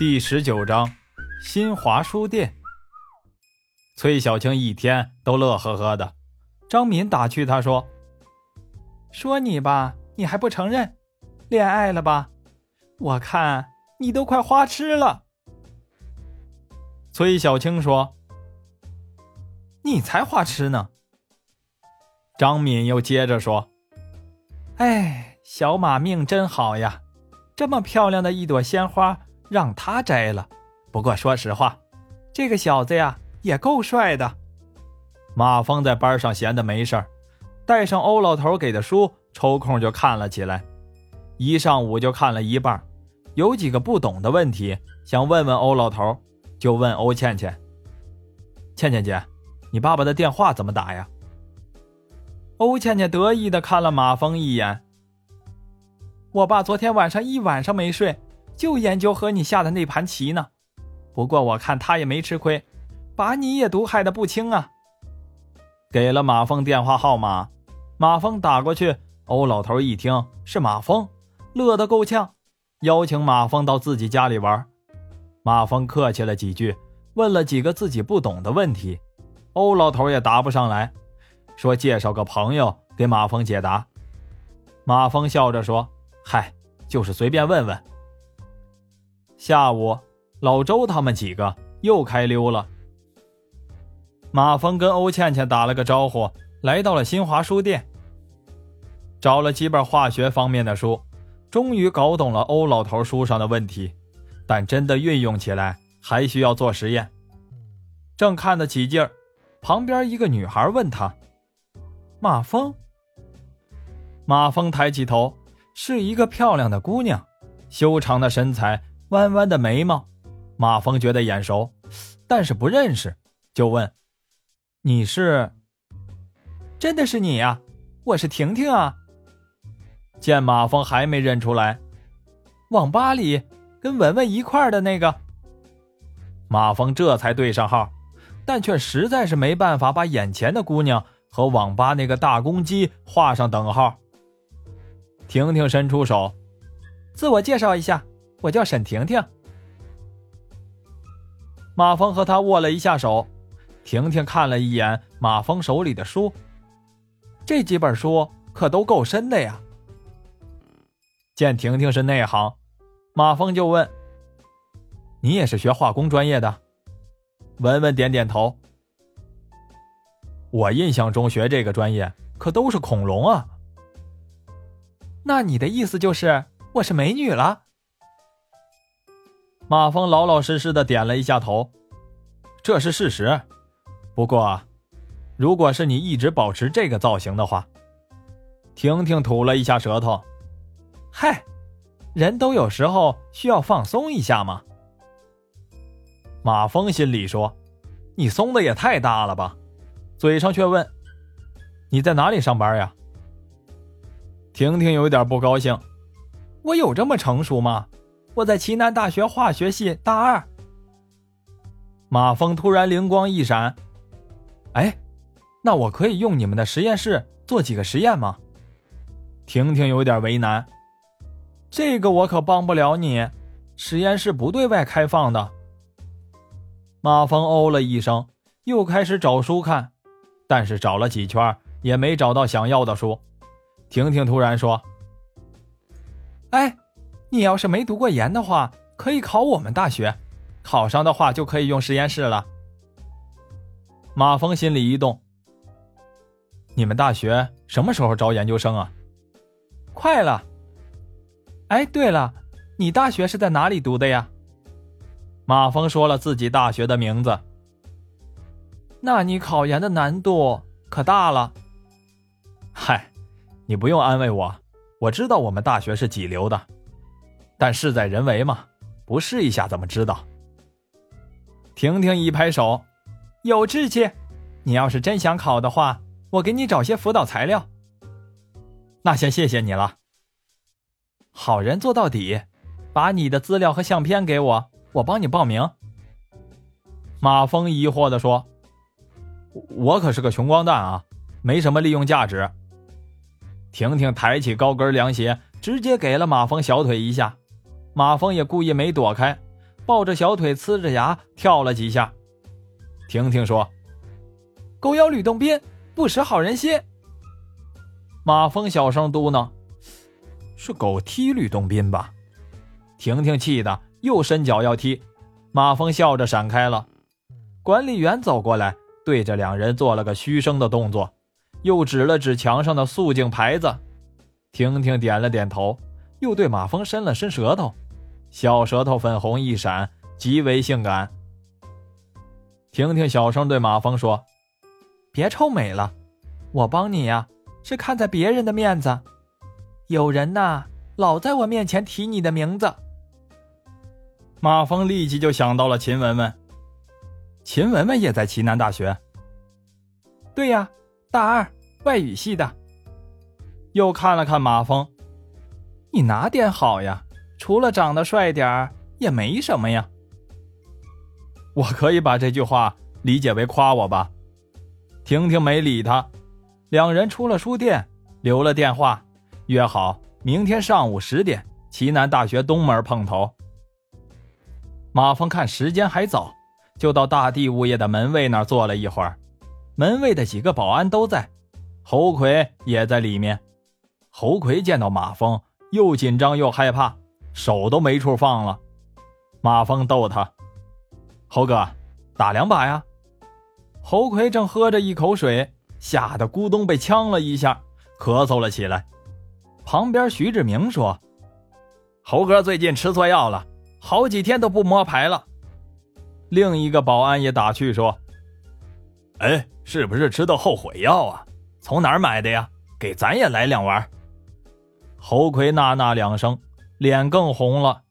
第十九章，新华书店。崔小青一天都乐呵呵的。张敏打趣他说：“说你吧，你还不承认，恋爱了吧？我看你都快花痴了。”崔小青说：“你才花痴呢。”张敏又接着说：“哎，小马命真好呀，这么漂亮的一朵鲜花。”让他摘了。不过说实话，这个小子呀也够帅的。马峰在班上闲的没事儿，带上欧老头给的书，抽空就看了起来。一上午就看了一半，有几个不懂的问题想问问欧老头，就问欧倩倩：“倩倩姐，你爸爸的电话怎么打呀？”欧倩倩得意的看了马峰一眼：“我爸昨天晚上一晚上没睡。”就研究和你下的那盘棋呢，不过我看他也没吃亏，把你也毒害的不轻啊。给了马峰电话号码，马峰打过去，欧老头一听是马峰，乐得够呛，邀请马峰到自己家里玩。马峰客气了几句，问了几个自己不懂的问题，欧老头也答不上来，说介绍个朋友给马峰解答。马峰笑着说：“嗨，就是随便问问。”下午，老周他们几个又开溜了。马峰跟欧倩倩打了个招呼，来到了新华书店，找了几本化学方面的书，终于搞懂了欧老头书上的问题，但真的运用起来还需要做实验。正看得起劲儿，旁边一个女孩问他：“马峰。”马峰抬起头，是一个漂亮的姑娘，修长的身材。弯弯的眉毛，马峰觉得眼熟，但是不认识，就问：“你是？真的是你呀？我是婷婷啊。”见马峰还没认出来，网吧里跟文文一块的那个。马峰这才对上号，但却实在是没办法把眼前的姑娘和网吧那个大公鸡画上等号。婷婷伸出手，自我介绍一下。我叫沈婷婷。马峰和他握了一下手，婷婷看了一眼马峰手里的书，这几本书可都够深的呀。见婷婷是内行，马峰就问：“你也是学化工专业的？”文文点点头。我印象中学这个专业可都是恐龙啊。那你的意思就是我是美女了？马峰老老实实的点了一下头，这是事实。不过，如果是你一直保持这个造型的话，婷婷吐了一下舌头，嗨，人都有时候需要放松一下嘛。马峰心里说：“你松的也太大了吧？”嘴上却问：“你在哪里上班呀？”婷婷有点不高兴：“我有这么成熟吗？”我在齐南大学化学系大二。马峰突然灵光一闪，哎，那我可以用你们的实验室做几个实验吗？婷婷有点为难，这个我可帮不了你，实验室不对外开放的。马峰哦了一声，又开始找书看，但是找了几圈也没找到想要的书。婷婷突然说：“哎。”你要是没读过研的话，可以考我们大学，考上的话就可以用实验室了。马峰心里一动，你们大学什么时候招研究生啊？快了。哎，对了，你大学是在哪里读的呀？马峰说了自己大学的名字。那你考研的难度可大了。嗨，你不用安慰我，我知道我们大学是几流的。但事在人为嘛，不试一下怎么知道？婷婷一拍手，有志气。你要是真想考的话，我给你找些辅导材料。那先谢谢你了。好人做到底，把你的资料和相片给我，我帮你报名。马峰疑惑的说：“我可是个穷光蛋啊，没什么利用价值。”婷婷抬起高跟凉鞋，直接给了马峰小腿一下。马峰也故意没躲开，抱着小腿，呲着牙跳了几下。婷婷说：“狗咬吕洞宾，不识好人心。”马峰小声嘟囔：“是狗踢吕洞宾吧？”婷婷气的又伸脚要踢，马峰笑着闪开了。管理员走过来，对着两人做了个嘘声的动作，又指了指墙上的肃静牌子。婷婷点了点头，又对马峰伸了伸舌头，小舌头粉红一闪，极为性感。婷婷小声对马峰说：“别臭美了，我帮你呀，是看在别人的面子。有人呐，老在我面前提你的名字。”马峰立即就想到了秦雯雯。秦雯雯也在齐南大学。对呀，大二外语系的。又看了看马峰，你哪点好呀？除了长得帅点儿，也没什么呀。我可以把这句话理解为夸我吧。婷婷没理他，两人出了书店，留了电话，约好明天上午十点，齐南大学东门碰头。马峰看时间还早。就到大地物业的门卫那儿坐了一会儿，门卫的几个保安都在，侯奎也在里面。侯奎见到马峰，又紧张又害怕，手都没处放了。马峰逗他：“猴哥，打两把呀？”侯魁正喝着一口水，吓得咕咚被呛了一下，咳嗽了起来。旁边徐志明说：“猴哥最近吃错药了，好几天都不摸牌了。”另一个保安也打趣说：“哎，是不是吃的后悔药啊？从哪儿买的呀？给咱也来两丸。”侯魁呐呐两声，脸更红了。